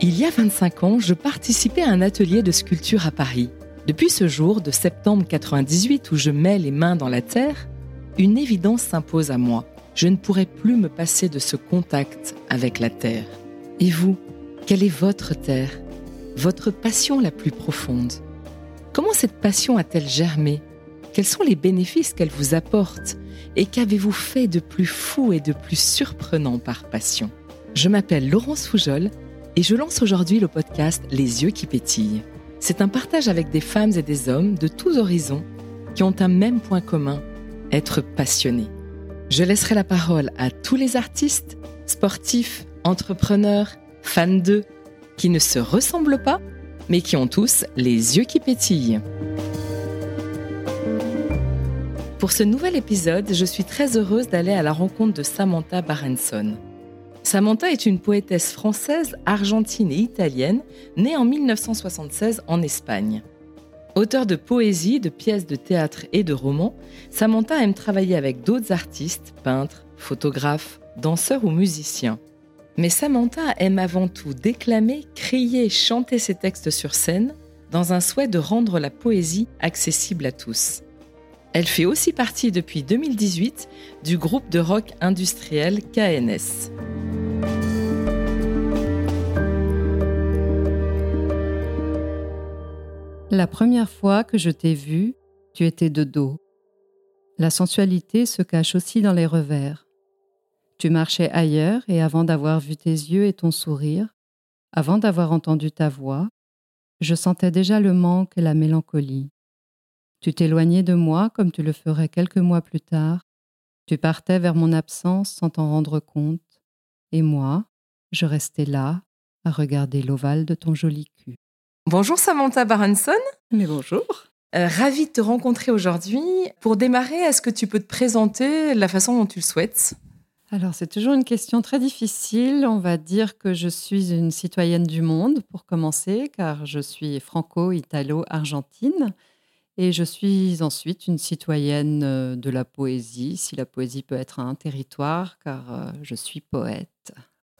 Il y a 25 ans, je participais à un atelier de sculpture à Paris. Depuis ce jour de septembre 98 où je mets les mains dans la terre, une évidence s'impose à moi. Je ne pourrai plus me passer de ce contact avec la terre. Et vous, quelle est votre terre? Votre passion la plus profonde? Comment cette passion a-t-elle germé? Quels sont les bénéfices qu'elle vous apporte? Et qu'avez-vous fait de plus fou et de plus surprenant par passion? Je m'appelle Laurence Foujol et je lance aujourd'hui le podcast Les yeux qui pétillent. C'est un partage avec des femmes et des hommes de tous horizons qui ont un même point commun, être passionnés. Je laisserai la parole à tous les artistes, sportifs, entrepreneurs, fans d'eux, qui ne se ressemblent pas, mais qui ont tous les yeux qui pétillent. Pour ce nouvel épisode, je suis très heureuse d'aller à la rencontre de Samantha Barenson. Samantha est une poétesse française, argentine et italienne, née en 1976 en Espagne. Auteur de poésie, de pièces de théâtre et de romans, Samantha aime travailler avec d'autres artistes, peintres, photographes, danseurs ou musiciens. Mais Samantha aime avant tout déclamer, crier, chanter ses textes sur scène, dans un souhait de rendre la poésie accessible à tous. Elle fait aussi partie depuis 2018 du groupe de rock industriel KNS. La première fois que je t'ai vu, tu étais de dos. La sensualité se cache aussi dans les revers. Tu marchais ailleurs et avant d'avoir vu tes yeux et ton sourire, avant d'avoir entendu ta voix, je sentais déjà le manque et la mélancolie. Tu t'éloignais de moi comme tu le ferais quelques mois plus tard. Tu partais vers mon absence sans t'en rendre compte. Et moi, je restais là, à regarder l'ovale de ton joli cul. Bonjour Samantha Baranson. Mais bonjour. Euh, ravie de te rencontrer aujourd'hui. Pour démarrer, est-ce que tu peux te présenter de la façon dont tu le souhaites? Alors, c'est toujours une question très difficile. On va dire que je suis une citoyenne du monde, pour commencer, car je suis franco-italo-argentine. Et je suis ensuite une citoyenne euh, de la poésie, si la poésie peut être un territoire, car euh, je suis poète.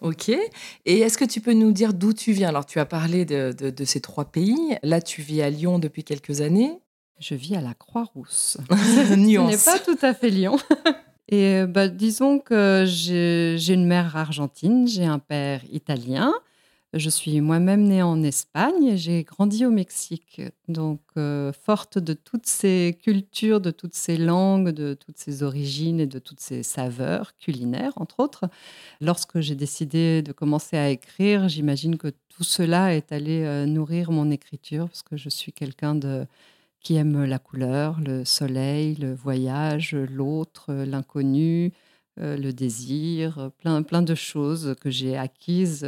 Ok. Et est-ce que tu peux nous dire d'où tu viens? Alors, tu as parlé de, ces trois pays. Là, tu vis à Lyon depuis quelques années. Je vis à la Croix-Rousse. Nuance. Ce n'est pas tout à fait Lyon. Et bah, disons que j'ai une mère argentine, j'ai un père italien. Je suis moi-même née en Espagne, j'ai grandi au Mexique, donc euh, forte de toutes ces cultures, de toutes ces langues, de toutes ces origines et de toutes ces saveurs culinaires, entre autres. Lorsque j'ai décidé de commencer à écrire, j'imagine que tout cela est allé euh, nourrir mon écriture, parce que je suis quelqu'un de qui aime la couleur, le soleil, le voyage, l'autre, l'inconnu, euh, le désir, plein, plein de choses que j'ai acquises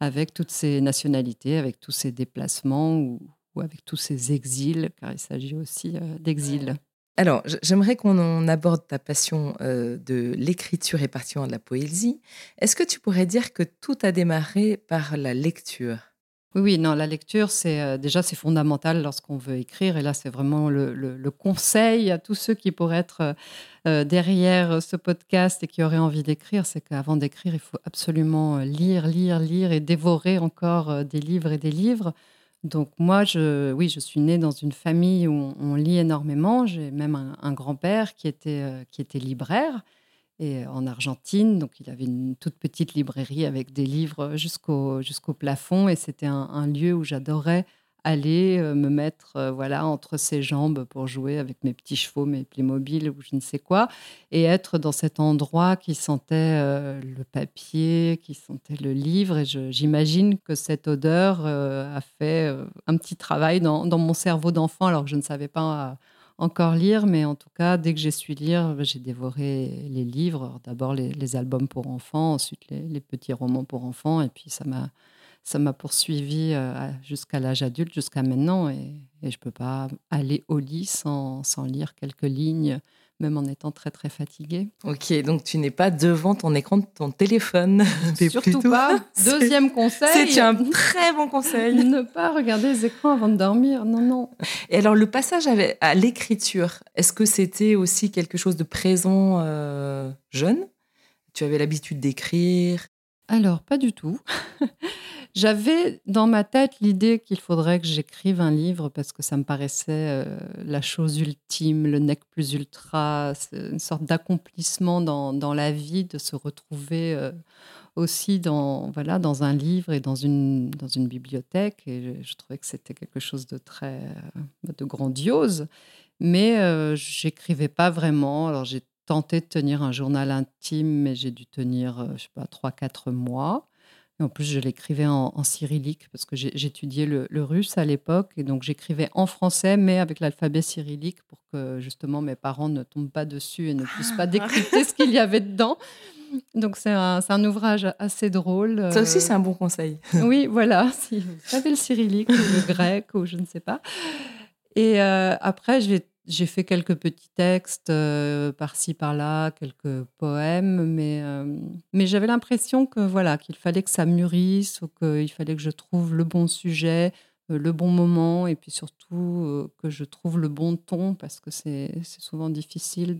avec toutes ces nationalités, avec tous ces déplacements ou, avec tous ces exils, car il s'agit aussi euh, d'exil. Alors, j'aimerais qu'on aborde ta passion euh, de l'écriture et particulièrement de la poésie. Est-ce que tu pourrais dire que tout a démarré par la lecture? Oui, non, la lecture, c'est euh, déjà c'est fondamental lorsqu'on veut écrire. Et là, c'est vraiment le, conseil à tous ceux qui pourraient être euh, euh, derrière ce podcast et qui auraient envie d'écrire, c'est qu'avant d'écrire, il faut absolument lire, lire, lire et dévorer encore des livres et des livres. Donc moi, je, oui, je suis née dans une famille où on, lit énormément. J'ai même un, un grand-père qui était, qui était libraire et en Argentine. Donc, il avait une toute petite librairie avec des livres jusqu'au plafond. Et c'était un, lieu où j'adorais aller euh, me mettre euh, voilà entre ses jambes pour jouer avec mes petits chevaux, mes Playmobil ou je ne sais quoi, et être dans cet endroit qui sentait euh, le papier, qui sentait le livre. Et j'imagine que cette odeur a fait un petit travail dans, dans mon cerveau d'enfant, alors que je ne savais pas encore lire, mais en tout cas, dès que j'ai su lire, j'ai dévoré les livres. D'abord les, albums pour enfants, ensuite les, petits romans pour enfants, et puis ça m'a ça m'a poursuivi euh, jusqu'à l'âge adulte, jusqu'à maintenant, et, et je ne peux pas aller au lit sans, sans lire quelques lignes même en étant très très fatiguée. Ok, donc tu n'es pas devant ton écran de ton téléphone. Surtout pas. Deuxième conseil. C'est un très bon conseil. ne pas regarder les écrans avant de dormir. Non, non. Et alors le passage à l'écriture, est-ce que c'était aussi quelque chose de présent euh, jeune? Tu avais l'habitude d'écrire? Alors, pas du tout. J'avais dans ma tête l'idée qu'il faudrait que j'écrive un livre parce que ça me paraissait euh, la chose ultime, le nec plus ultra, une sorte d'accomplissement dans, dans, la vie, de se retrouver euh, aussi dans, voilà, dans un livre et dans une, dans une bibliothèque. Et je, trouvais que c'était quelque chose de très euh, de grandiose. Mais j'écrivais pas vraiment. Alors j'ai tenté de tenir un journal intime, mais j'ai dû tenir, je sais pas, 3-4 mois en plus, je l'écrivais en, cyrillique parce que j'étudiais le, le, russe à l'époque. Et donc, j'écrivais en français, mais avec l'alphabet cyrillique pour que justement mes parents ne tombent pas dessus et ne puissent pas ah. décrypter ce qu'il y avait dedans. Donc, c'est un, un, ouvrage assez drôle. Ça aussi, c'est un bon conseil. oui, voilà. Si vous savez le cyrillique ou le grec ou je ne sais pas. Et euh, après, je vais j'ai fait quelques petits textes euh, par-ci par-là, quelques poèmes, mais, euh, mais j'avais l'impression que voilà qu'il fallait que ça mûrisse ou qu'il fallait que je trouve le bon sujet, euh, le bon moment, et puis surtout que je trouve le bon ton, parce que c'est souvent difficile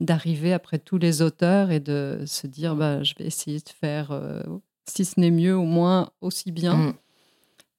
d'arriver après tous les auteurs et de se dire bah, je vais essayer de faire, si ce n'est mieux, au moins aussi bien. Mmh.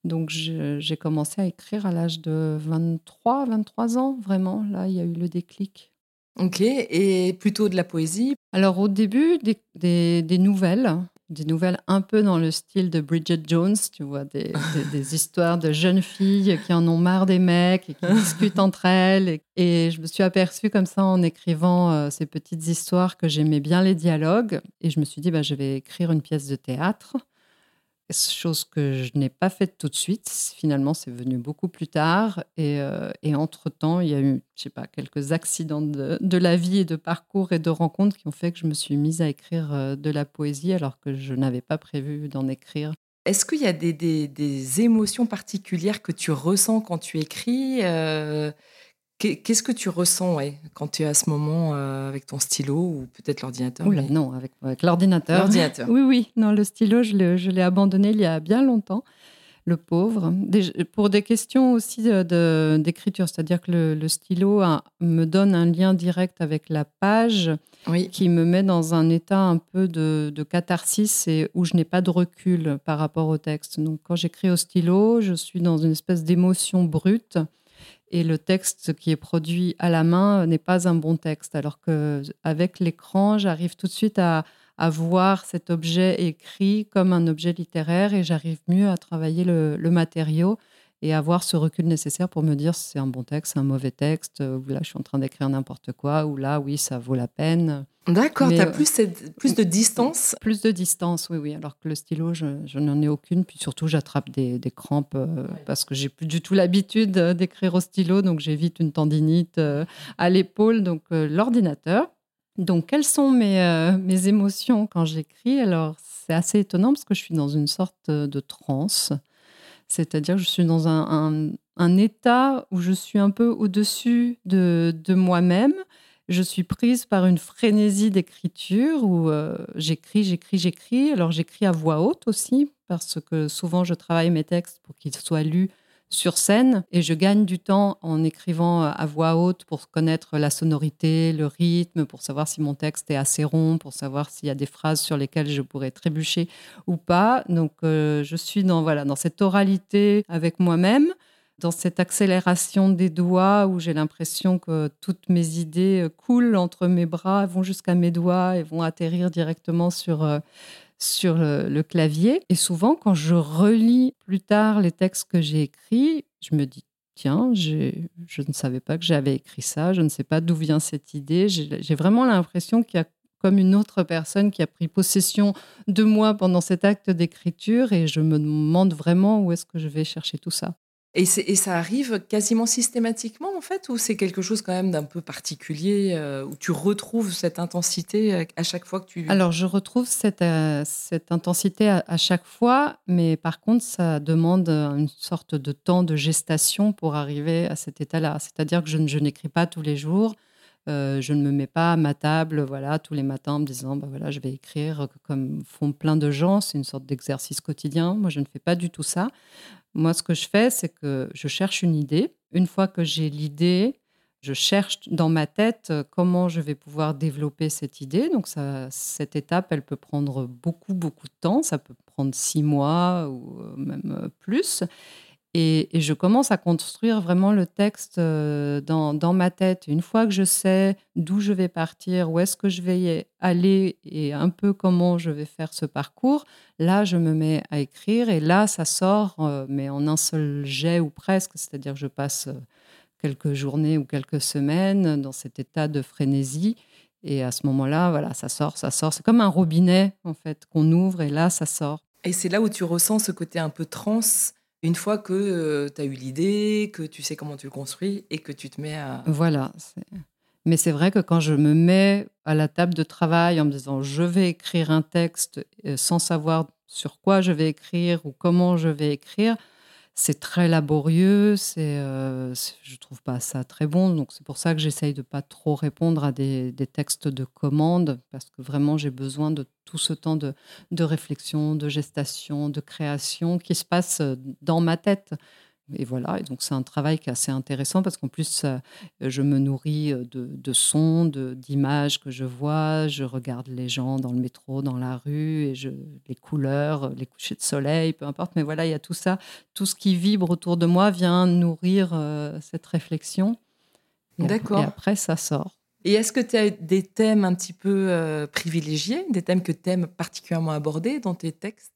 Donc j'ai commencé à écrire à l'âge de 23, 23 ans, vraiment. Là, il y a eu le déclic. Ok, et plutôt de la poésie? Alors au début, des, nouvelles, des nouvelles un peu dans le style de Bridget Jones, tu vois, des, histoires de jeunes filles qui en ont marre des mecs et qui discutent entre elles. Et, je me suis aperçue comme ça en écrivant euh, ces petites histoires que j'aimais bien les dialogues. Et je me suis dit, bah, je vais écrire une pièce de théâtre chose que je n'ai pas faite tout de suite. Finalement, c'est venu beaucoup plus tard. Et, euh, entre-temps, il y a eu, je sais pas, quelques accidents de, la vie et de parcours et de rencontres qui ont fait que je me suis mise à écrire euh, de la poésie alors que je n'avais pas prévu d'en écrire. Est-ce qu'il y a des, émotions particulières que tu ressens quand tu écris euh, Qu'est-ce que tu ressens ouais, quand tu es à ce moment euh, avec ton stylo ou peut-être l'ordinateur Non, avec, l'ordinateur. L'ordinateur. Oui, oui. Non, le stylo, je l'ai abandonné il y a bien longtemps, le pauvre. pour des questions aussi d'écriture, c'est-à-dire que le, stylo me donne un lien direct avec la page qui me met dans un état un peu de, de catharsis et où je n'ai pas de recul par rapport au texte. Donc quand j'écris au stylo, je suis dans une espèce d'émotion brute et le texte qui est produit à la main n'est pas un bon texte. Alors qu'avec l'écran, j'arrive tout de suite à, voir cet objet écrit comme un objet littéraire et j'arrive mieux à travailler le, le matériau et avoir ce recul nécessaire pour me dire si c'est un bon texte, c'est un mauvais texte, ou là je suis en train d'écrire n'importe quoi, ou là oui ça vaut la peine. D'accord, tu as plus, plus de distance? Plus de distance, oui, oui. Alors que le stylo, je, n'en ai aucune. Puis surtout, j'attrape des, crampes euh, parce que j'ai plus du tout l'habitude euh, d'écrire au stylo. Donc j'évite une tendinite euh, à l'épaule. Donc l'ordinateur. Donc quelles sont mes, mes émotions quand j'écris? Alors c'est assez étonnant parce que je suis dans une sorte de transe. C'est-à-dire je suis dans un, état où je suis un peu au-dessus de, moi-même. Je suis prise par une frénésie d'écriture où euh, j'écris, j'écris, j'écris. Alors j'écris à voix haute aussi parce que souvent je travaille mes textes pour qu'ils soient lus sur scène et je gagne du temps en écrivant à voix haute pour connaître la sonorité, le rythme, pour savoir si mon texte est assez rond, pour savoir s'il y a des phrases sur lesquelles je pourrais trébucher ou pas. Donc euh, je suis dans voilà dans cette oralité avec moi-même, dans cette accélération des doigts où j'ai l'impression que toutes mes idées coulent entre mes bras, vont jusqu'à mes doigts et vont atterrir directement sur euh, sur le, clavier. Et souvent, quand je relis plus tard les textes que j'ai écrits, je me dis, tiens, je ne savais pas que j'avais écrit ça, je ne sais pas d'où vient cette idée. J'ai vraiment l'impression qu'il y a comme une autre personne qui a pris possession de moi pendant cet acte d'écriture et je me demande vraiment où est-ce que je vais chercher tout ça. Et, ça arrive quasiment systématiquement, en fait, ou c'est quelque chose quand même d'un peu particulier, euh, où tu retrouves cette intensité à chaque fois que tu... Alors, je retrouve cette, euh, intensité à, chaque fois, mais par contre, ça demande une sorte de temps de gestation pour arriver à cet état-là. C'est-à-dire que je, n'écris pas tous les jours. Euh, je ne me mets pas à ma table voilà, tous les matins en me disant bah voilà, je vais écrire comme font plein de gens. C'est une sorte d'exercice quotidien. Moi, je ne fais pas du tout ça. Moi, ce que je fais, c'est que je cherche une idée. Une fois que j'ai l'idée, je cherche dans ma tête euh, comment je vais pouvoir développer cette idée. Donc ça, cette étape, elle peut prendre beaucoup, beaucoup de temps. Ça peut prendre six mois ou euh, même euh, plus. Et, je commence à construire vraiment le texte dans, dans, ma tête. Une fois que je sais d'où je vais partir, où est-ce que je vais aller et un peu comment je vais faire ce parcours, là, je me mets à écrire et là, ça sort, mais en un seul jet ou presque. C'est-à-dire je passe quelques journées ou quelques semaines dans cet état de frénésie. Et à ce moment-là, voilà, ça sort, ça sort. C'est comme un robinet, en fait, qu'on ouvre et là, ça sort. Et c'est là où tu ressens ce côté un peu trans, une fois que euh, tu as eu l'idée, que tu sais comment tu le construis et que tu te mets à... Voilà. Mais c'est vrai que quand je me mets à la table de travail en me disant je vais écrire un texte sans savoir sur quoi je vais écrire ou comment je vais écrire, c'est très laborieux, c'est, euh, je trouve pas ça très bon. Donc c'est pour ça que j'essaye de pas trop répondre à des, textes de commande, parce que vraiment j'ai besoin de tout ce temps de, réflexion, de gestation, de création qui se passe euh, dans ma tête et voilà, et donc c'est un travail qui est assez intéressant parce qu'en plus, je me nourris euh, de, de sons, d'images que je vois, je regarde les gens dans le métro, dans la rue, et je, les couleurs, les couchers de soleil, peu importe, mais voilà, il y a tout ça, tout ce qui vibre autour de moi vient nourrir euh, cette réflexion. D'accord. Et après, ça sort. Et est-ce que tu as des thèmes un petit peu euh, privilégiés, des thèmes que tu aimes particulièrement aborder dans tes textes?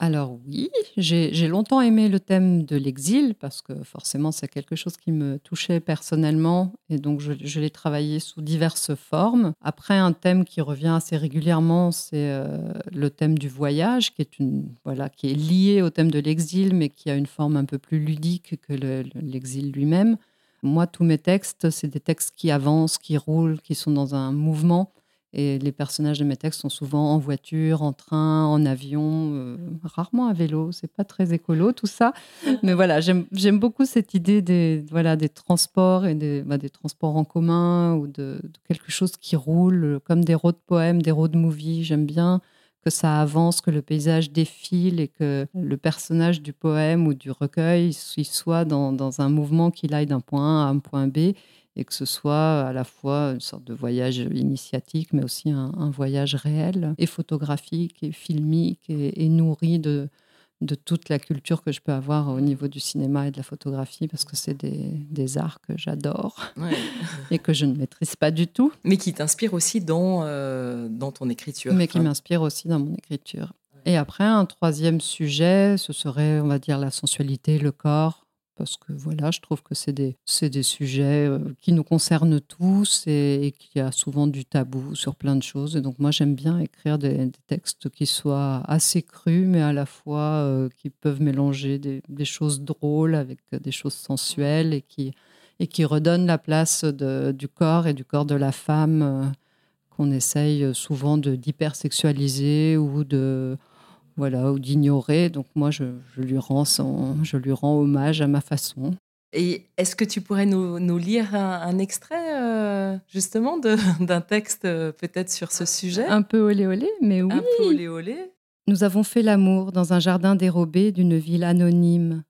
Alors oui, j'ai longtemps aimé le thème de l'exil parce que forcément c'est quelque chose qui me touchait personnellement et donc je, l'ai travaillé sous diverses formes. Après un thème qui revient assez régulièrement, c'est euh, le thème du voyage qui est lié au thème de l'exil mais qui a une forme un peu plus ludique que l'exil lui-même. Moi tous mes textes, c'est des textes qui avancent, qui roulent, qui sont dans un mouvement et les personnages de mes textes sont souvent en voiture, en train, en avion, euh, rarement à vélo. C'est pas très écolo tout ça. Mais voilà, j'aime beaucoup cette idée des, voilà, des transports et des, bah, des transports en commun ou de, quelque chose qui roule, comme des road poèmes, des road movies. J'aime bien que ça avance, que le paysage défile et que le personnage du poème ou du recueil soit dans, dans un mouvement qui aille d'un point A à un point B et que ce soit à la fois une sorte de voyage initiatique, mais aussi un, voyage réel et photographique et filmique et, nourri de, de toute la culture que je peux avoir au niveau du cinéma et de la photographie, parce que c'est des, des, arts que j'adore et que je ne maîtrise pas du tout. Mais qui t'inspire aussi dans, euh, dans ton écriture. Mais qui m'inspire aussi dans mon écriture. Et après, un troisième sujet, ce serait, on va dire, la sensualité, le corps, parce que voilà, je trouve que c'est des, des sujets euh, qui nous concernent tous et, qu'il y a souvent du tabou sur plein de choses. Et donc moi, j'aime bien écrire des, textes qui soient assez crus, mais à la fois euh, qui peuvent mélanger des, choses drôles avec des choses sensuelles et qui, et qui redonnent la place du corps et du corps de la femme euh, qu'on essaye souvent d'hypersexualiser ou de voilà, ou d'ignorer. Donc moi, je, lui rends je lui rends hommage à ma façon. Et est-ce que tu pourrais nous, lire un, extrait euh, justement d'un texte euh, peut-être sur ce sujet? Un peu olé olé, mais oui. Un peu olé olé. Nous avons fait l'amour dans un jardin dérobé d'une ville anonyme,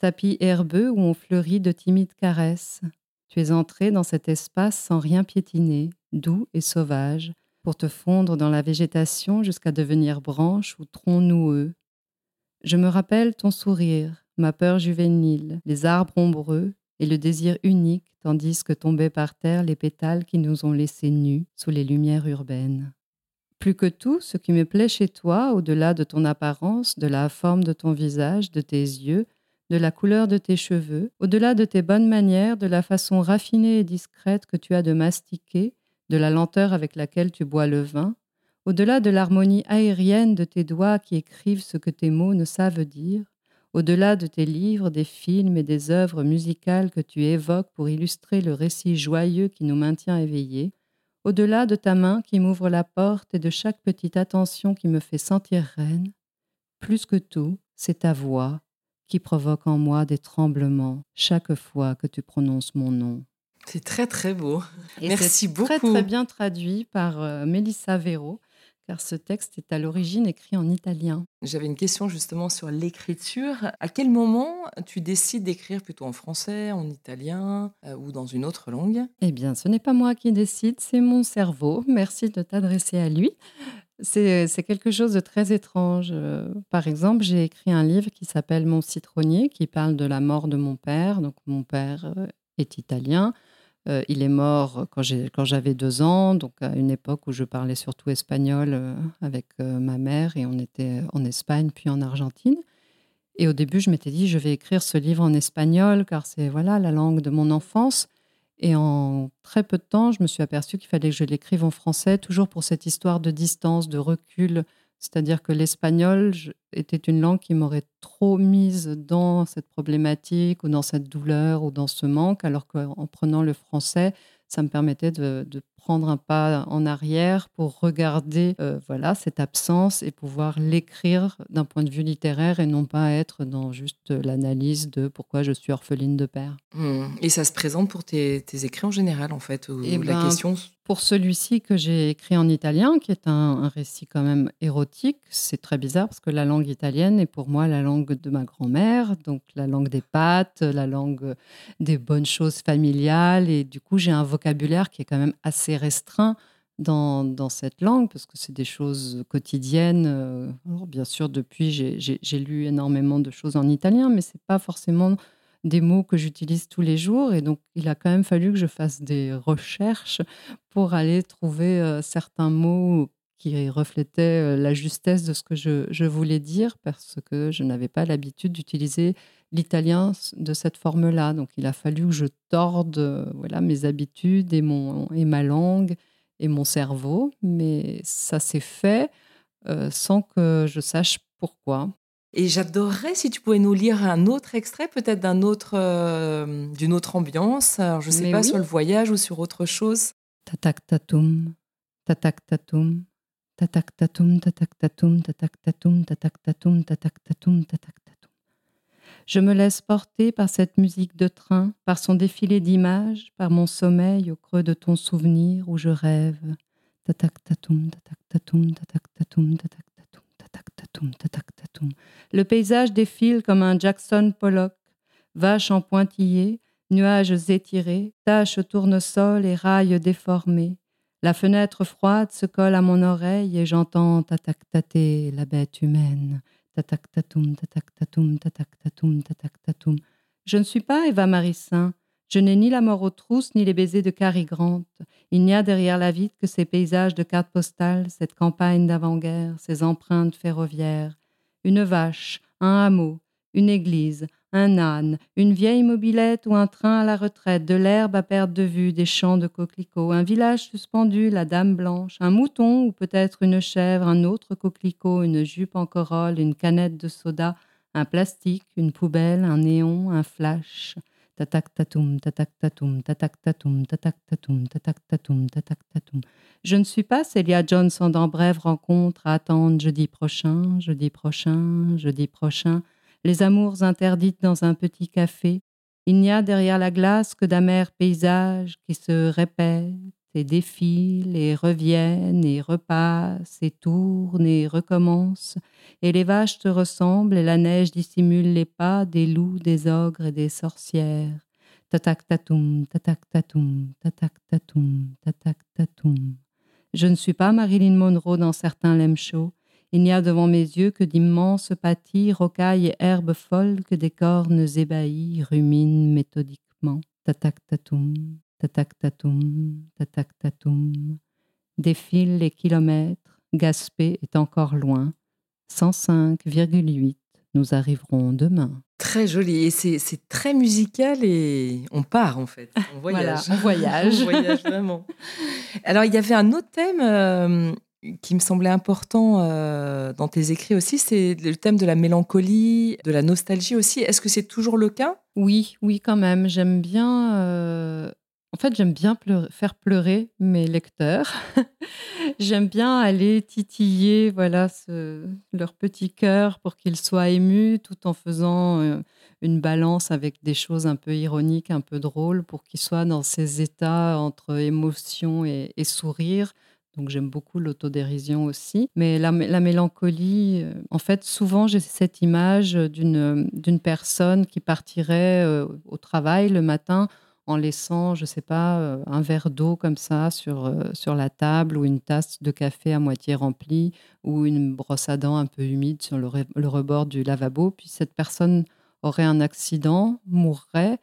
tapis herbeux où on fleurit de timides caresses. Tu es entré dans cet espace sans rien piétiner, doux et sauvage, pour te fondre dans la végétation jusqu'à devenir branche ou tronc noueux. Je me rappelle ton sourire, ma peur juvénile, les arbres ombreux et le désir unique tandis que tombaient par terre les pétales qui nous ont laissés nus sous les lumières urbaines. Plus que tout, ce qui me plaît chez toi, au-delà de ton apparence, de la forme de ton visage, de tes yeux, de la couleur de tes cheveux, au-delà de tes bonnes manières, de la façon raffinée et discrète que tu as de mastiquer, de la lenteur avec laquelle tu bois le vin, au-delà de l'harmonie aérienne de tes doigts qui écrivent ce que tes mots ne savent dire, au-delà de tes livres, des films et des œuvres musicales que tu évoques pour illustrer le récit joyeux qui nous maintient éveillés, au-delà de ta main qui m'ouvre la porte et de chaque petite attention qui me fait sentir reine, plus que tout, c'est ta voix qui provoque en moi des tremblements chaque fois que tu prononces mon nom. C'est très très beau. Merci beaucoup. Très très bien traduit par euh, Mélissa Véro, car ce texte est à l'origine écrit en italien. J'avais une question justement sur l'écriture. À quel moment tu décides d'écrire plutôt en français, en italien euh, ou dans une autre langue? Eh bien, ce n'est pas moi qui décide, c'est mon cerveau. Merci de t'adresser à lui. C'est quelque chose de très étrange. Euh, par exemple, j'ai écrit un livre qui s'appelle Mon citronnier, qui parle de la mort de mon père. Donc, mon père euh, est italien. Euh, il est mort quand j'avais deux ans, donc à une époque où je parlais surtout espagnol avec ma mère et on était en Espagne puis en Argentine. Et au début, je m'étais dit, je vais écrire ce livre en espagnol car c'est voilà la langue de mon enfance. Et en très peu de temps, je me suis aperçue qu'il fallait que je l'écrive en français, toujours pour cette histoire de distance, de recul. C'est-à-dire que l'espagnol était une langue qui m'aurait trop mise dans cette problématique ou dans cette douleur ou dans ce manque, alors qu'en prenant le français, ça me permettait de, prendre un pas en arrière pour regarder euh, voilà cette absence et pouvoir l'écrire d'un point de vue littéraire et non pas être dans juste l'analyse de pourquoi je suis orpheline de père. Mmh. Et ça se présente pour tes, écrits en général en fait ou eh la ben, question pour celui-ci que j'ai écrit en italien, qui est un, récit quand même érotique, c'est très bizarre parce que la langue italienne est pour moi la langue de ma grand-mère, donc la langue des pâtes, la langue des bonnes choses familiales. Et du coup, j'ai un vocabulaire qui est quand même assez restreint dans, dans cette langue parce que c'est des choses quotidiennes. bien sûr, depuis, j'ai lu énormément de choses en italien, mais c'est pas forcément des mots que j'utilise tous les jours. Et donc, il a quand même fallu que je fasse des recherches pour aller trouver euh, certains mots qui reflétaient euh, la justesse de ce que je, voulais dire, parce que je n'avais pas l'habitude d'utiliser l'italien de cette forme-là. Donc, il a fallu que je torde euh, voilà, mes habitudes et, mon, et ma langue et mon cerveau. Mais ça s'est fait sans que je sache pourquoi. Et j'adorerais si tu pouvais nous lire un autre extrait, peut-être d'un autre, euh, d'une autre ambiance. Alors, je ne sais pas sur le voyage ou sur autre chose. Tatak tatum, tatak tatum, tatak tatum, tatak tatum, Je me laisse porter par cette musique de train, par son défilé d'images, par mon sommeil au creux de ton souvenir où je rêve. Le paysage défile comme un Jackson Pollock, vache en pointillé, nuages étirés, taches tournesol et rails déformés. La fenêtre froide se colle à mon oreille et j'entends tatak tater la bête humaine. Je ne suis pas Eva Marissin. Je n'ai ni la mort aux trousses, ni les baisers de Cary Grant. Il n'y a derrière la vitre que ces paysages de cartes postales, cette campagne d'avant-guerre, ces empreintes ferroviaires. Une vache, un hameau, une église, un âne, une vieille mobilette ou un train à la retraite, de l'herbe à perte de vue, des champs de coquelicots, un village suspendu, la dame blanche, un mouton ou peut-être une chèvre, un autre coquelicot, une jupe en corolle, une canette de soda, un plastique, une poubelle, un néon, un flash. Tatak tatum, tatak tatum, tatak tatum, tatak tatum, tatak tatum, tatak tatum. Je ne suis pas Célia Johnson dans brève rencontre à attendre jeudi prochain, jeudi prochain, jeudi prochain. Les amours interdites dans un petit café. Il n'y a derrière la glace que d'amers paysages qui se répètent et défilent et reviennent et repassent et tournent et recommencent, et les vaches te ressemblent et la neige dissimule les pas des loups, des ogres et des sorcières. Tatak tatum, tatak tatum, tatak tatum, tatak tatum. Je ne suis pas Marilyn Monroe dans certains lèmes chauds. Il n'y a devant mes yeux que d'immenses pâtis, rocailles et herbes folles que des cornes ébahies ruminent méthodiquement. Tatak tatum, tatak tatum, tatak tatum. Défilent les kilomètres, Gaspé est encore loin. 105,8. Nous arriverons demain. Très joli. Et c'est très musical et on part en fait. On voyage. on voyage. on voyage vraiment. Alors, il y avait un autre thème euh, qui me semblait important euh, dans tes écrits aussi, c'est le thème de la mélancolie, de la nostalgie aussi. Est-ce que c'est toujours le cas? Oui, oui, quand même. J'aime bien euh, en fait, j'aime bien faire pleurer mes lecteurs. j'aime bien aller titiller voilà, leur petit cœur pour qu'ils soient émus tout en faisant euh, une balance avec des choses un peu ironiques, un peu drôles pour qu'ils soient dans ces états entre émotion et, sourire. Donc j'aime beaucoup l'autodérision aussi. Mais la, mélancolie, euh, en fait, souvent j'ai cette image d'une personne qui partirait euh, au travail le matin en laissant, je ne sais pas, euh, un verre d'eau comme ça sur, sur la table ou une tasse de café à moitié remplie ou une brosse à dents un peu humide sur le, le rebord du lavabo. Puis cette personne aurait un accident, mourrait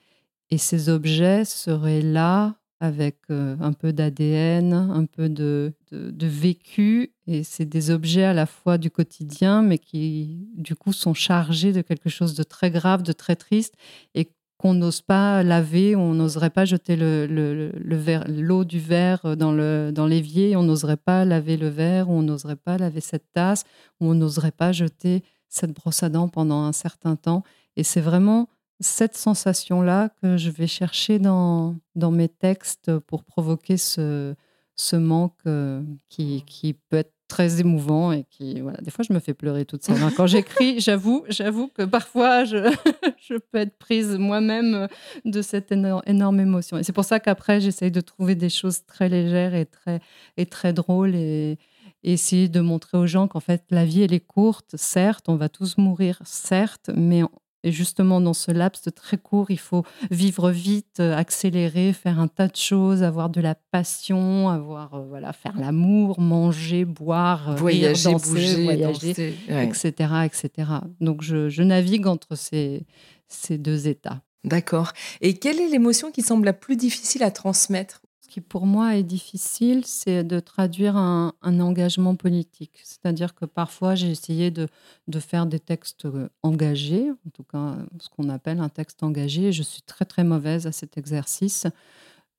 et ces objets seraient là avec euh, un peu d'ADN, un peu de, de, vécu. Et c'est des objets à la fois du quotidien, mais qui, du coup, sont chargés de quelque chose de très grave, de très triste, et qu'on n'ose pas laver, on n'oserait pas jeter l'eau le, le, du verre dans l'évier, on n'oserait pas laver le verre, on n'oserait pas laver cette tasse, on n'oserait pas jeter cette brosse à dents pendant un certain temps. Et c'est vraiment cette sensation-là que je vais chercher dans, dans mes textes pour provoquer ce, ce manque euh, qui, qui, peut être très émouvant et qui, voilà, des fois, je me fais pleurer toute seule. Quand j'écris, j'avoue, j'avoue que parfois, je, je peux être prise moi-même de cette énorme, émotion. Et c'est pour ça qu'après, j'essaye de trouver des choses très légères et très, et très drôles et, et essayer de montrer aux gens qu'en fait, la vie, elle est courte, certes, on va tous mourir, certes, mais et justement, dans ce laps très court, il faut vivre vite, euh, accélérer, faire un tas de choses, avoir de la passion, avoir euh, voilà, faire l'amour, manger, boire, euh, voyager, danser, bouger, voyager, etc., etc. Donc, je, je navigue entre ces, ces deux états. D'accord. Et quelle est l'émotion qui semble la plus difficile à transmettre qui pour moi est difficile, c'est de traduire un, engagement politique. C'est-à-dire que parfois j'ai essayé de, de, faire des textes euh, engagés, en tout cas ce qu'on appelle un texte engagé. Je suis très très mauvaise à cet exercice.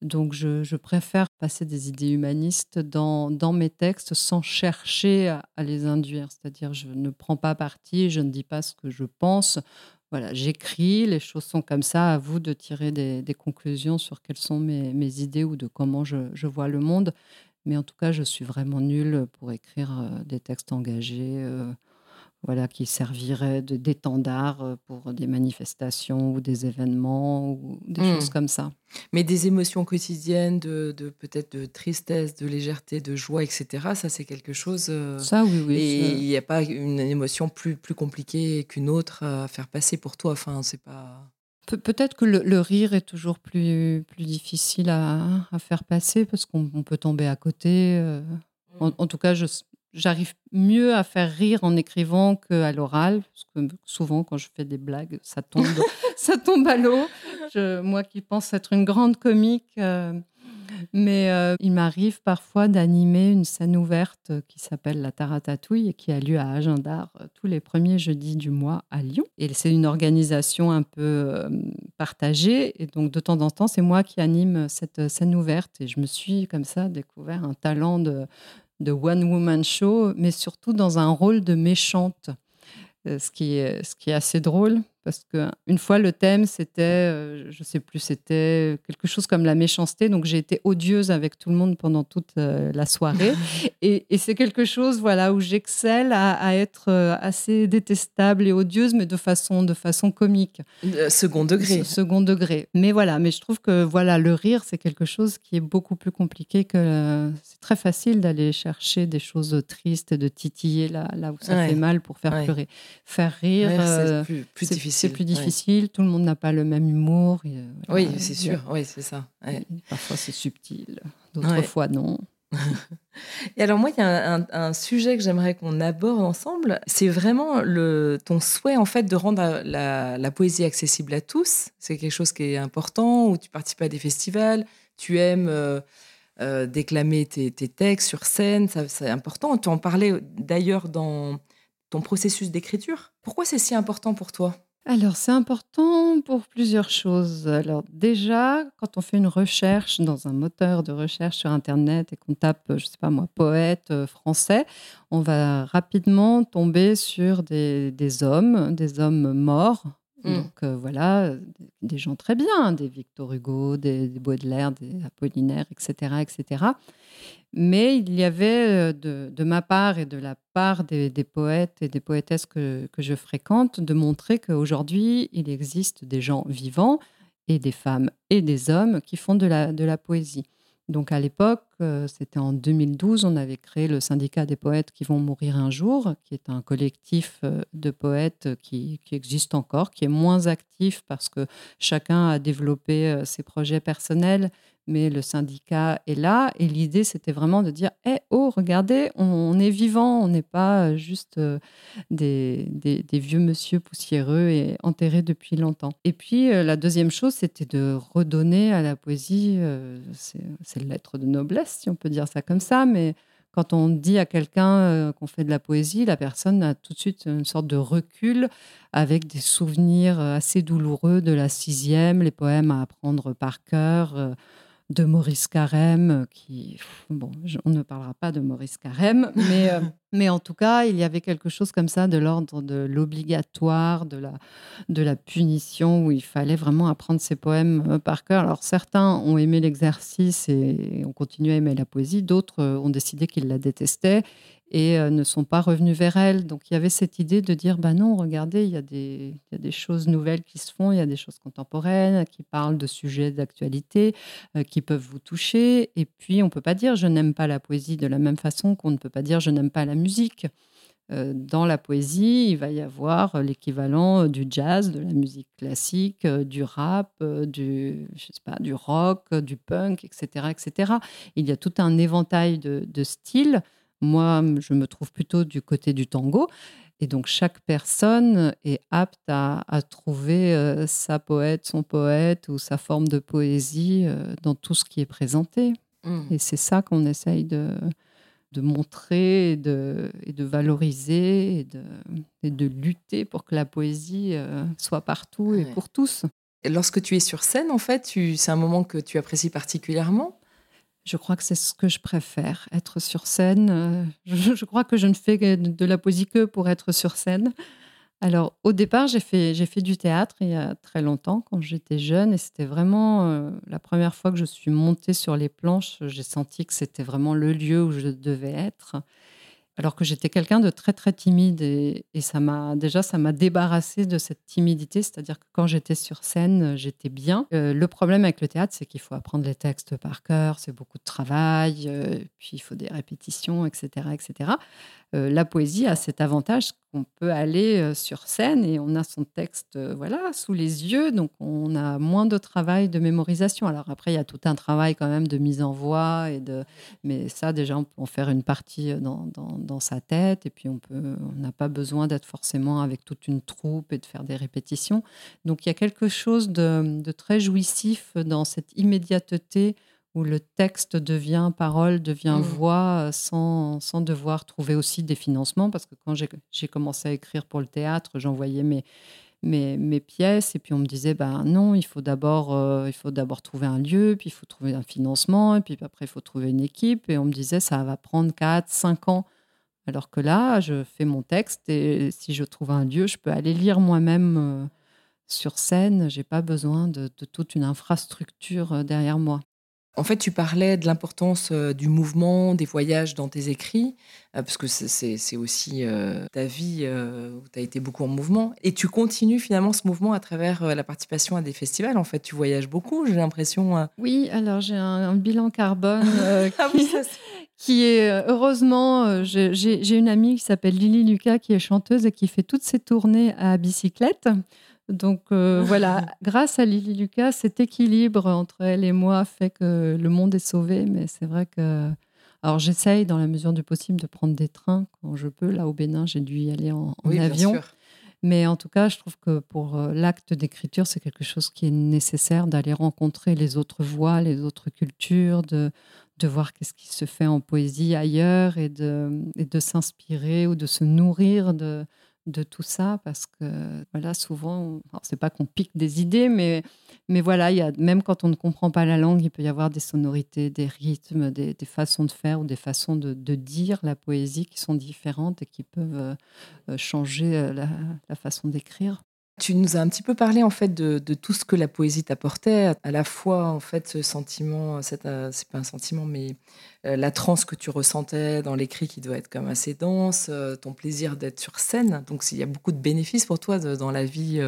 Donc je, préfère passer des idées humanistes dans, dans mes textes sans chercher à, à les induire. C'est-à-dire je ne prends pas parti, je ne dis pas ce que je pense voilà, j'écris, les choses sont comme ça, à vous de tirer des, conclusions sur quelles sont mes, idées ou de comment je, vois le monde. Mais en tout cas, je suis vraiment nulle pour écrire euh, des textes engagés. Euh, voilà, qui servirait d'étendard euh, pour des manifestations ou des événements ou des mmh. choses comme ça. Mais des émotions quotidiennes, de, peut-être de tristesse, de légèreté, de joie, etc., ça c'est quelque chose. Euh, ça, oui, oui. Et il n'y a pas une émotion plus, plus compliquée qu'une autre à faire passer pour toi. Enfin, c'est pas. peut-être que le, rire est toujours plus, plus difficile à, à faire passer parce qu'on peut tomber à côté. Euh. En, en, tout cas, je, j'arrive mieux à faire rire en écrivant qu'à l'oral, parce que souvent quand je fais des blagues, ça tombe, ça tombe à l'eau. moi qui pense être une grande comique, euh, mais euh, il m'arrive parfois d'animer une scène ouverte qui s'appelle La Taratatouille et qui a lieu à Agendar euh, tous les premiers jeudis du mois à Lyon. Et c'est une organisation un peu partagée. Et donc de temps en temps, c'est moi qui anime cette scène ouverte. Et je me suis comme ça découvert un talent de, de one-woman show, mais surtout dans un rôle de méchante, euh, ce qui est, ce qui est assez drôle parce qu'une fois, le thème, c'était, euh, je ne sais plus, c'était quelque chose comme la méchanceté. Donc, j'ai été odieuse avec tout le monde pendant toute euh, la soirée. et, c'est quelque chose voilà, où j'excelle à, être euh, assez détestable et odieuse, mais de façon, de façon comique. second degré. second degré. Mais voilà, mais je trouve que voilà, le rire, c'est quelque chose qui est beaucoup plus compliqué que. c'est très facile d'aller chercher des choses tristes et de titiller là, là où ça fait mal pour faire pleurer. Faire rire, c'est plus, plus difficile c'est plus difficile. Tout le monde n'a pas le même humour. Euh, oui, c'est sûr. Oui, c'est ça. Parfois, c'est subtil. D'autres fois, non. Et alors moi, il y a un, sujet que j'aimerais qu'on aborde ensemble. C'est vraiment le, ton souhait en fait de rendre la, poésie accessible à tous. C'est quelque chose qui est important. Où tu participes à des festivals, tu aimes euh, euh, déclamer tes, tes, textes sur scène, c'est important. Tu en parlais d'ailleurs dans ton processus d'écriture. Pourquoi c'est si important pour toi? Alors, c'est important pour plusieurs choses. Alors, déjà, quand on fait une recherche dans un moteur de recherche sur Internet et qu'on tape, je ne sais pas moi, poète euh, français, on va rapidement tomber sur des, hommes, des hommes morts. Mmh. Donc, euh, voilà, des gens très bien, des Victor Hugo, des, des Baudelaire, des Apollinaire, etc., etc. Mais il y avait euh, de, ma part et de la part des, poètes et des poétesses que, je fréquente de montrer qu'aujourd'hui, il existe des gens vivants et des femmes et des hommes qui font de la, de la poésie. Donc à l'époque, euh, c'était en 2012, on avait créé le syndicat des poètes qui vont mourir un jour, qui est un collectif euh, de poètes qui, existe encore, qui est moins actif parce que chacun a développé euh, ses projets personnels, mais le syndicat est là. Et l'idée, c'était vraiment de dire Eh oh, regardez, on, est vivant, on n'est pas juste euh, des, vieux monsieur poussiéreux et enterrés depuis longtemps. Et puis, euh, la deuxième chose, c'était de redonner à la poésie, euh, c'est le lettre de noblesse, si on peut dire ça comme ça, mais quand on dit à quelqu'un qu'on fait de la poésie, la personne a tout de suite une sorte de recul avec des souvenirs assez douloureux de la sixième, les poèmes à apprendre par cœur de Maurice Carême, qui, bon, on ne parlera pas de Maurice Carême, mais, euh, mais en tout cas, il y avait quelque chose comme ça de l'ordre de l'obligatoire, de la, de la punition, où il fallait vraiment apprendre ses poèmes euh, par cœur. Alors certains ont aimé l'exercice et ont continué à aimer la poésie, d'autres euh, ont décidé qu'ils la détestaient et euh, ne sont pas revenus vers elle. Donc il y avait cette idée de dire, bah non, regardez, il y, a des, il y a des choses nouvelles qui se font, il y a des choses contemporaines qui parlent de sujets d'actualité, qui peuvent vous toucher. Et puis on ne peut pas dire, je n'aime pas la poésie de la même façon qu'on ne peut pas dire, je n'aime pas la musique. Euh, dans la poésie, il va y avoir l'équivalent du jazz, de la musique classique, du rap, du, je sais pas, du rock, du punk, etc., etc. Il y a tout un éventail de, de styles moi, je me trouve plutôt du côté du tango. Et donc, chaque personne est apte à, trouver euh, sa poète, son poète ou sa forme de poésie euh, dans tout ce qui est présenté. Mmh. Et c'est ça qu'on essaye de, de montrer et de, et de valoriser et de, et de, lutter pour que la poésie euh, soit partout et pour tous. lorsque tu es sur scène, en fait, c'est un moment que tu apprécies particulièrement? Je crois que c'est ce que je préfère, être sur scène. Euh, je, crois que je ne fais de la poésie que pour être sur scène. Alors, au départ, j'ai fait, j'ai fait du théâtre il y a très longtemps, quand j'étais jeune, et c'était vraiment euh, la première fois que je suis montée sur les planches. J'ai senti que c'était vraiment le lieu où je devais être alors que j'étais quelqu'un de très très timide et, ça m'a déjà ça m'a débarrassé de cette timidité, c'est-à-dire que quand j'étais sur scène, j'étais bien. Euh, le problème avec le théâtre, c'est qu'il faut apprendre les textes par cœur, c'est beaucoup de travail, euh, puis il faut des répétitions, etc., etc. Euh, la poésie a cet avantage qu'on peut aller euh, sur scène et on a son texte euh, voilà sous les yeux, donc on a moins de travail de mémorisation. Alors après, il y a tout un travail quand même de mise en voix et de, mais ça déjà on peut en faire une partie dans, dans, sa tête et puis on peut, on n'a pas besoin d'être forcément avec toute une troupe et de faire des répétitions. Donc il y a quelque chose de, de très jouissif dans cette immédiateté où le texte devient parole, devient mmh. voix, euh, sans, sans, devoir trouver aussi des financements. Parce que quand j'ai commencé à écrire pour le théâtre, j'envoyais mes, mes, mes, pièces et puis on me disait, ben non, il faut d'abord euh, il faut d'abord trouver un lieu, puis il faut trouver un financement, et puis après il faut trouver une équipe. Et on me disait, ça va prendre 4, 5 ans. Alors que là, je fais mon texte et si je trouve un lieu, je peux aller lire moi-même euh, sur scène. J'ai pas besoin de, de, toute une infrastructure derrière moi. En fait, tu parlais de l'importance euh, du mouvement, des voyages dans tes écrits, euh, parce que c'est aussi euh, ta vie où tu as été beaucoup en mouvement. Et tu continues finalement ce mouvement à travers la participation à des festivals. En fait, tu voyages beaucoup, j'ai l'impression. Oui, alors j'ai un, bilan carbone ah qui, est, heureusement, j'ai une amie qui s'appelle Lily Lucas, qui est chanteuse et qui fait toutes ses tournées à bicyclette. Donc euh, voilà, grâce à Lily Lucas, cet équilibre entre elle et moi fait que le monde est sauvé. Mais c'est vrai que. Alors j'essaye, dans la mesure du possible, de prendre des trains quand je peux. Là, au Bénin, j'ai dû y aller en, avion. Mais en tout cas, je trouve que pour euh, l'acte d'écriture, c'est quelque chose qui est nécessaire d'aller rencontrer les autres voix, les autres cultures, de, de voir qu'est-ce qui se fait en poésie ailleurs et de, et de s'inspirer ou de se nourrir de, de tout ça parce que voilà souvent c'est pas qu'on pique des idées mais mais voilà il y a même quand on ne comprend pas la langue il peut y avoir des sonorités des rythmes des, façons de faire ou des façons de, dire la poésie qui sont différentes et qui peuvent euh, changer euh, la façon d'écrire tu nous as un petit peu parlé en fait de, tout ce que la poésie t'apportait, à la fois en fait ce sentiment, euh, c'est pas un sentiment, mais euh, la transe que tu ressentais dans l'écrit qui doit être comme assez dense, euh, ton plaisir d'être sur scène. Donc il y a beaucoup de bénéfices pour toi dans la vie.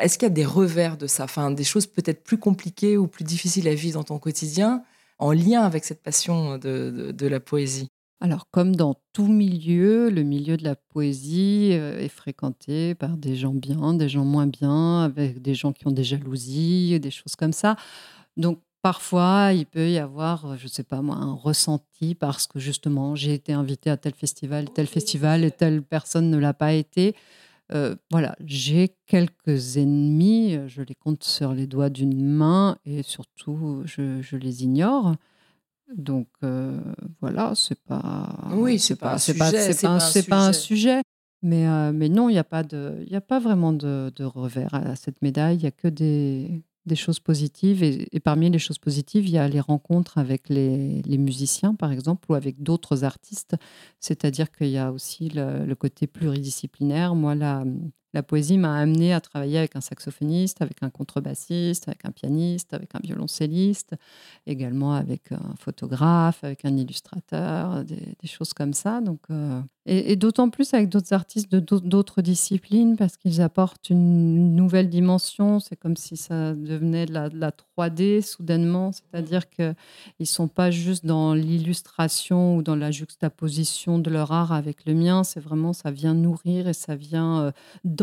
Est-ce qu'il y a des revers de ça, enfin des choses peut-être plus compliquées ou plus difficiles à vivre dans ton quotidien en lien avec cette passion de, la poésie? Alors, comme dans tout milieu, le milieu de la poésie euh, est fréquenté par des gens bien, des gens moins bien, avec des gens qui ont des jalousies, des choses comme ça. Donc, parfois, il peut y avoir, je ne sais pas moi, un ressenti parce que justement, j'ai été invité à tel festival, tel festival, et telle personne ne l'a pas été. Euh, voilà, j'ai quelques ennemis, je les compte sur les doigts d'une main et surtout, je les ignore. Donc euh, voilà, c'est pas. Oui, c'est pas, c'est pas, c'est pas, un sujet. Mais, euh, mais non, il n'y a pas de, il a pas vraiment de, de, revers à cette médaille. Il y a que des, des choses positives. Et, parmi les choses positives, il y a les rencontres avec les, les musiciens, par exemple, ou avec d'autres artistes. C'est-à-dire qu'il y a aussi le, le, côté pluridisciplinaire. Moi, la, la poésie m'a amené à travailler avec un saxophoniste, avec un contrebassiste, avec un pianiste, avec un violoncelliste, également avec un photographe, avec un illustrateur, des, choses comme ça. Donc, euh, et, d'autant plus avec d'autres artistes de d'autres disciplines parce qu'ils apportent une nouvelle dimension. C'est comme si ça devenait de la, de la 3D soudainement, c'est-à-dire qu'ils ne sont pas juste dans l'illustration ou dans la juxtaposition de leur art avec le mien. C'est vraiment, ça vient nourrir et ça vient euh,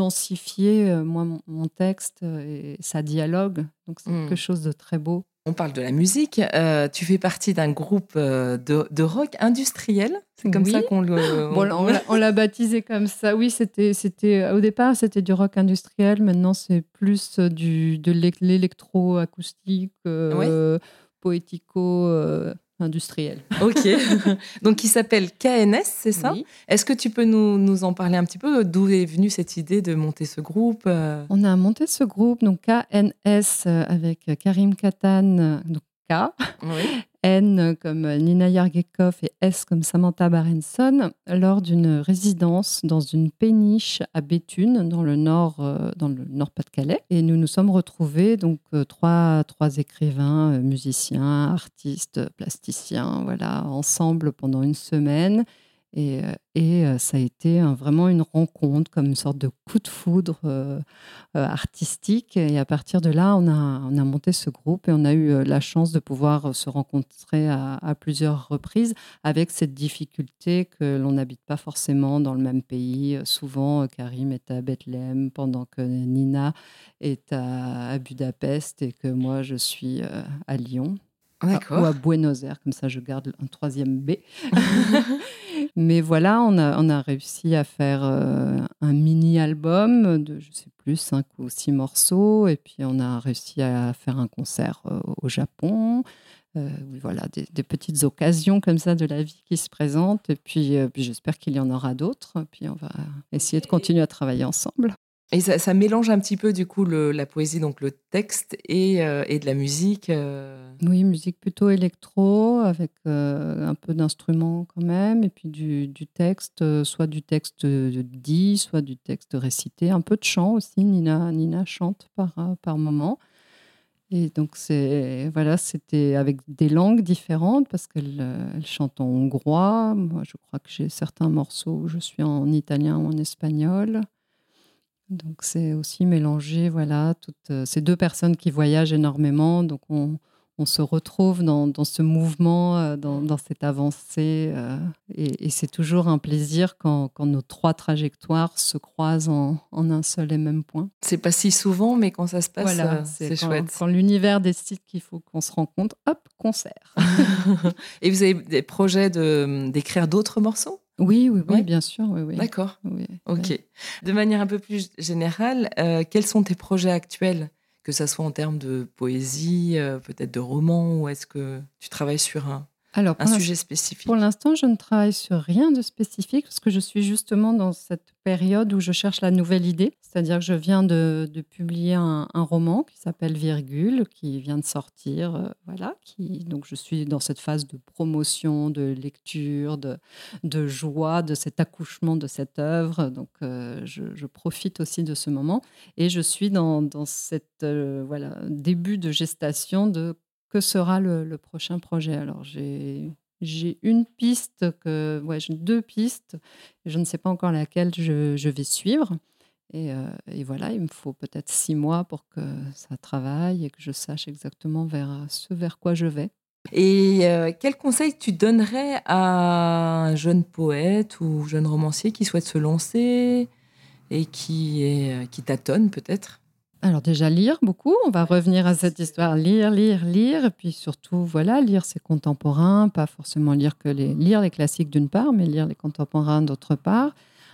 densifier euh, moi, mon, texte euh, et ça dialogue. Donc c'est quelque hmm. chose de très beau. On parle de la musique. Euh, tu fais partie d'un groupe de, rock industriel. C'est comme ça qu'on le. on, l'a baptisé comme ça. Oui, c'était, c'était au départ c'était du rock industriel. Maintenant c'est plus du de l'électro-acoustique, poético industriel. Ok. Donc, il s'appelle KNS, c'est ça Est-ce que tu peux nous, nous, en parler un petit peu D'où est venue cette idée de monter ce groupe euh? On a monté ce groupe, donc KNS, euh, avec Karim Katan, donc K, oui. N comme Nina Yargekov et S comme Samantha Barenson lors d'une résidence dans une péniche à Béthune dans le nord, euh, dans le nord Pas-de-Calais. Et nous nous sommes retrouvés donc euh, trois, trois écrivains, euh, musiciens, artistes, plasticiens, voilà, ensemble pendant une semaine. Et, euh, euh, ça a été vraiment une rencontre, comme une sorte de coup de foudre euh, artistique. Et à partir de là, on a, on a monté ce groupe et on a eu la chance de pouvoir se rencontrer à, plusieurs reprises avec cette difficulté que l'on n'habite pas forcément dans le même pays. Souvent, Karim est à Bethléem pendant que Nina est à Budapest et que moi, je suis à Lyon. Ou à Buenos Aires, comme ça je garde un troisième B. Mais voilà, on a, on a réussi à faire euh, un mini-album de, je sais plus, cinq ou six morceaux. Et puis on a réussi à faire un concert euh, au Japon. Euh, voilà, des, petites occasions comme ça de la vie qui se présentent. Et puis, puis j'espère qu'il y en aura d'autres. Puis on va essayer de continuer à travailler ensemble. Et ça, mélange un petit peu du coup la poésie, donc le texte et, euh, et de la musique. Euh. Oui, musique plutôt électro avec euh, un peu d'instruments quand même, et puis du, du, texte, soit du texte dit, soit du texte récité, un peu de chant aussi. Nina, Nina chante par, par moment. Et donc c'est voilà, c'était avec des langues différentes parce qu'elle elle chante en hongrois. Moi, je crois que j'ai certains morceaux où je suis en italien ou en espagnol. Donc c'est aussi mélanger voilà toutes euh, ces deux personnes qui voyagent énormément. Donc on, on se retrouve dans, dans ce mouvement, euh, dans, dans cette avancée, euh, et, c'est toujours un plaisir quand, quand, nos trois trajectoires se croisent en, en, un seul et même point. C'est pas si souvent, mais quand ça se passe, c'est chouette. Quand l'univers décide qu'il faut qu'on se rencontre, hop, concert. et vous avez des projets d'écrire d'autres morceaux? Oui, oui, oui, bien sûr. Oui, D'accord. ok. De manière un peu plus générale, euh, quels sont tes projets actuels? Que ce soit en termes de poésie, euh, peut-être de roman, ou est-ce que tu travailles sur un, alors, un sujet spécifique Pour l'instant, je ne travaille sur rien de spécifique parce que je suis justement dans cette période où je cherche la nouvelle idée. C'est-à-dire que je viens de, publier un, roman qui s'appelle Virgule, qui vient de sortir. Euh, voilà, qui, donc je suis dans cette phase de promotion, de lecture, de, de joie, de cet accouchement de cette œuvre. Donc euh, je, profite aussi de ce moment. Et je suis dans, dans cette euh, voilà, début de gestation de que sera le, prochain projet. Alors, j'ai une piste, que, ouais, deux pistes. Je ne sais pas encore laquelle je, vais suivre. Et, euh, et, voilà, il me faut peut-être six mois pour que ça travaille et que je sache exactement vers ce vers quoi je vais. Et euh, quel conseil tu donnerais à un jeune poète ou jeune romancier qui souhaite se lancer et qui, est, euh, qui tâtonne peut-être? Alors déjà lire beaucoup, on va revenir à cette histoire, lire, lire, lire, et puis surtout, voilà, lire ses contemporains, pas forcément lire que les, lire les classiques d'une part, mais lire les contemporains d'autre part.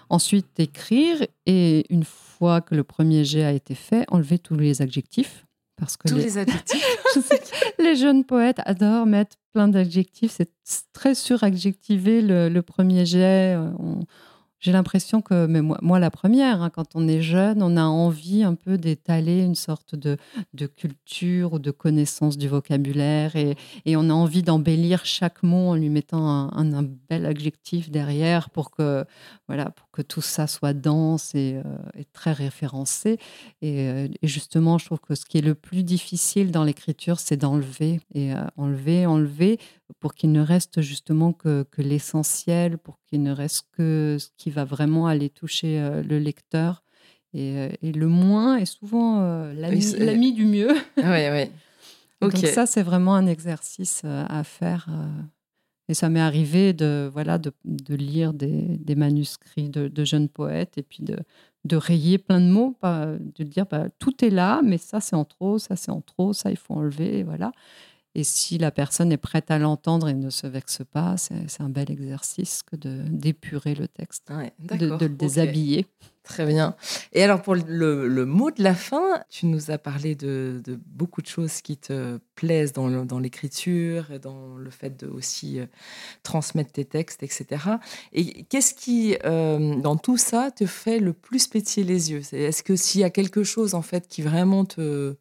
Ensuite, écrire, et une fois que le premier jet a été fait, enlever tous les adjectifs. Parce que tous les, adjectifs. Les jeunes poètes adorent mettre plein d'adjectifs, c'est très suradjectivé le, le premier jet. Euh, on, j'ai l'impression que, mais moi, moi la première, hein, quand on est jeune, on a envie un peu d'étaler une sorte de, de, culture ou de connaissance du vocabulaire et, et on a envie d'embellir chaque mot en lui mettant un, un, bel adjectif derrière pour que, voilà, que tout ça soit dense et, euh, et très référencé. Et, euh, et, justement, je trouve que ce qui est le plus difficile dans l'écriture, c'est d'enlever et euh, enlever, enlever pour qu'il ne reste justement que, que l'essentiel, pour qu'il ne reste que ce qui va vraiment aller toucher le lecteur. Et, et, le moins est souvent l'ami du mieux. Oui, oui. Donc ça, c'est vraiment un exercice à faire. Et ça m'est arrivé de, voilà, de, de lire des, des manuscrits de, de, jeunes poètes et puis de, de rayer plein de mots, de dire bah, tout est là, mais ça c'est en trop, ça c'est en trop, ça il faut enlever. Voilà. Et si la personne est prête à l'entendre et ne se vexe pas, c'est un bel exercice que d'épurer le texte, de, le déshabiller. Très bien. Et alors pour le, mot de la fin, tu nous as parlé de, beaucoup de choses qui te plaisent dans l'écriture et dans le fait de aussi euh, transmettre tes textes, etc. Et qu'est-ce qui, euh, dans tout ça, te fait le plus pétiller les yeux? Est-ce que s'il y a quelque chose en fait qui vraiment te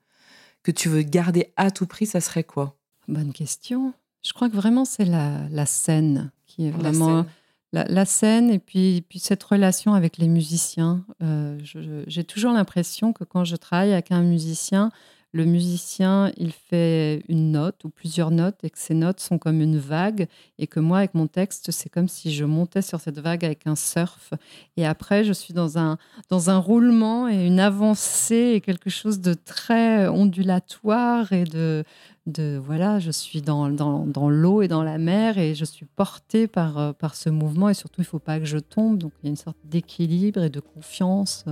que tu veux garder à tout prix, ça serait quoi? Bonne question. Je crois que vraiment c'est la, la, scène qui est vraiment la scène, et puis, puis cette relation avec les musiciens. Euh, j'ai toujours l'impression que quand je travaille avec un musicien, le musicien, il fait une note ou plusieurs notes et que ces notes sont comme une vague et que moi, avec mon texte, c'est comme si je montais sur cette vague avec un surf. Et après, je suis dans un, dans un roulement et une avancée et quelque chose de très ondulatoire et de, de voilà, je suis dans, dans, l'eau et dans la mer et je suis portée par, euh, par ce mouvement et surtout il ne faut pas que je tombe. Donc il y a une sorte d'équilibre et de confiance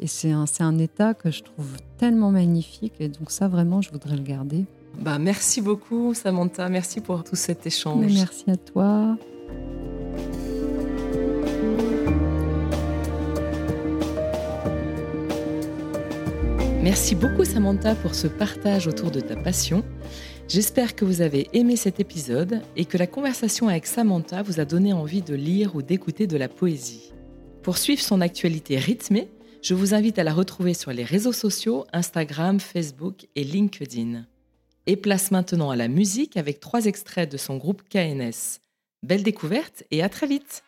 et c'est un, un état que je trouve tellement magnifique et donc ça vraiment je voudrais le garder. Bah, merci beaucoup Samantha, merci pour tout cet échange. merci à toi. Merci beaucoup Samantha pour ce partage autour de ta passion. J'espère que vous avez aimé cet épisode et que la conversation avec Samantha vous a donné envie de lire ou d'écouter de la poésie. Pour suivre son actualité rythmée, je vous invite à la retrouver sur les réseaux sociaux Instagram, Facebook et LinkedIn. Et place maintenant à la musique avec trois extraits de son groupe KNS. Belle découverte et à très vite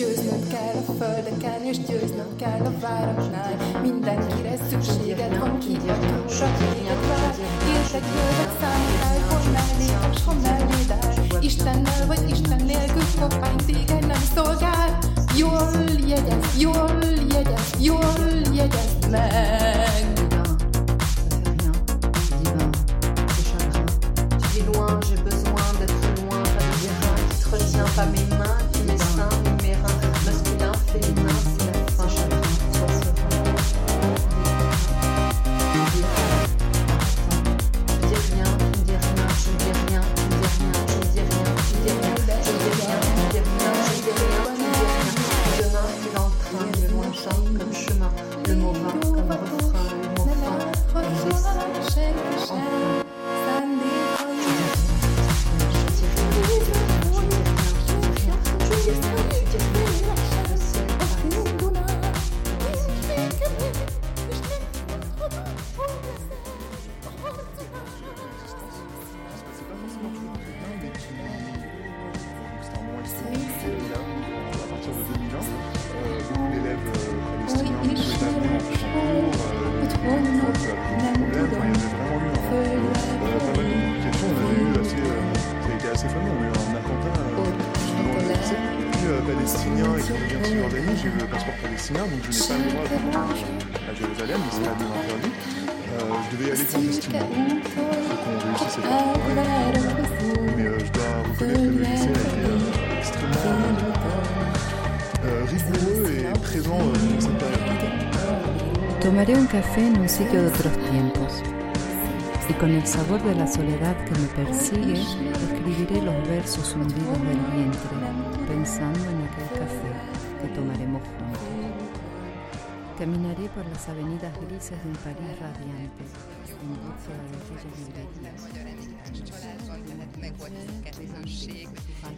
Győznöd kell a földeken, és győznöd kell a városnál. Mindenkire szükséged van, kiadósak téged vár. Értek jövök számítál, hogy mellé, ha melléd áll. Istennel vagy Isten nélkül koppány téged nem szolgál. Jól jegyez, jól jegyez, jól jegyez meg. j'ai besoin d'être loin, pas de dire rien qui te retient, pas mes donc. Euh, euh, a été euh, extrêmement euh, cette période. Tomaré un café en un sitio de otros tiempos. Y con el sabor de la soledad que me persigue, escribiré los versos hundidos del vientre, pensando en Caminaré por las avenidas grises de un París radiante, en búsqueda de aquellas librerías.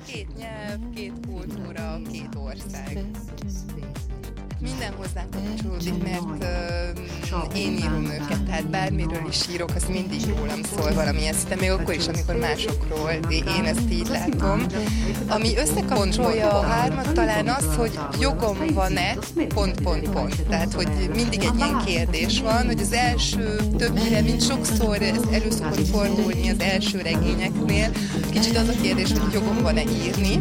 Két nyelv, két kultúra, két ország. Minden hozzá kapcsolódik, mert uh, én írom őket, tehát bármiről is írok, az mindig rólam szól valamilyen szinten, még akkor is, amikor másokról, de én ezt így látom. Ami összekapcsolja a hármat talán az, hogy jogom van-e, pont, pont, pont. Tehát, hogy mindig egy ilyen kérdés van, hogy az első többire, mint sokszor ez elő szokott fordulni az első regényeknél, kicsit az a kérdés, hogy jogom van-e írni.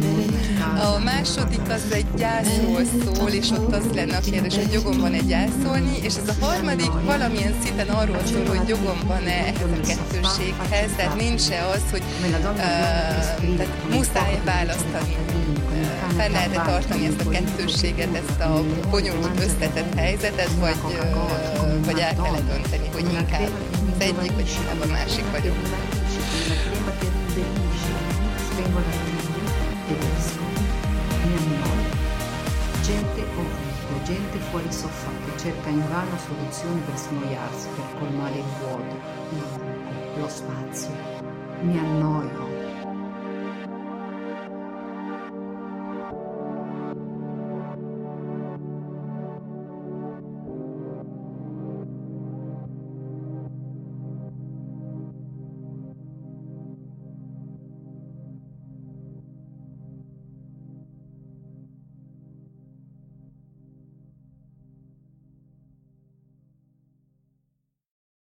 A második az egy gyászról szól, és ott az lenne a kérdés, hogy jogom van egy gyászolni, és ez a harmadik valamilyen szinten arról szól, hogy jogom van-e ehhez a kettőséghez, tehát nincs-e az, hogy uh, tehát muszáj választani, fenn lehet tartani ezt a kettőséget, ezt a bonyolult összetett helyzetet, vagy, vagy el kell dönteni, hogy inkább az egyik, vagy inkább a másik vagyok. Gente fuori sofà che cerca invano soluzioni per snoiarsi, per colmare il vuoto, il buco, lo spazio. Mi annoio,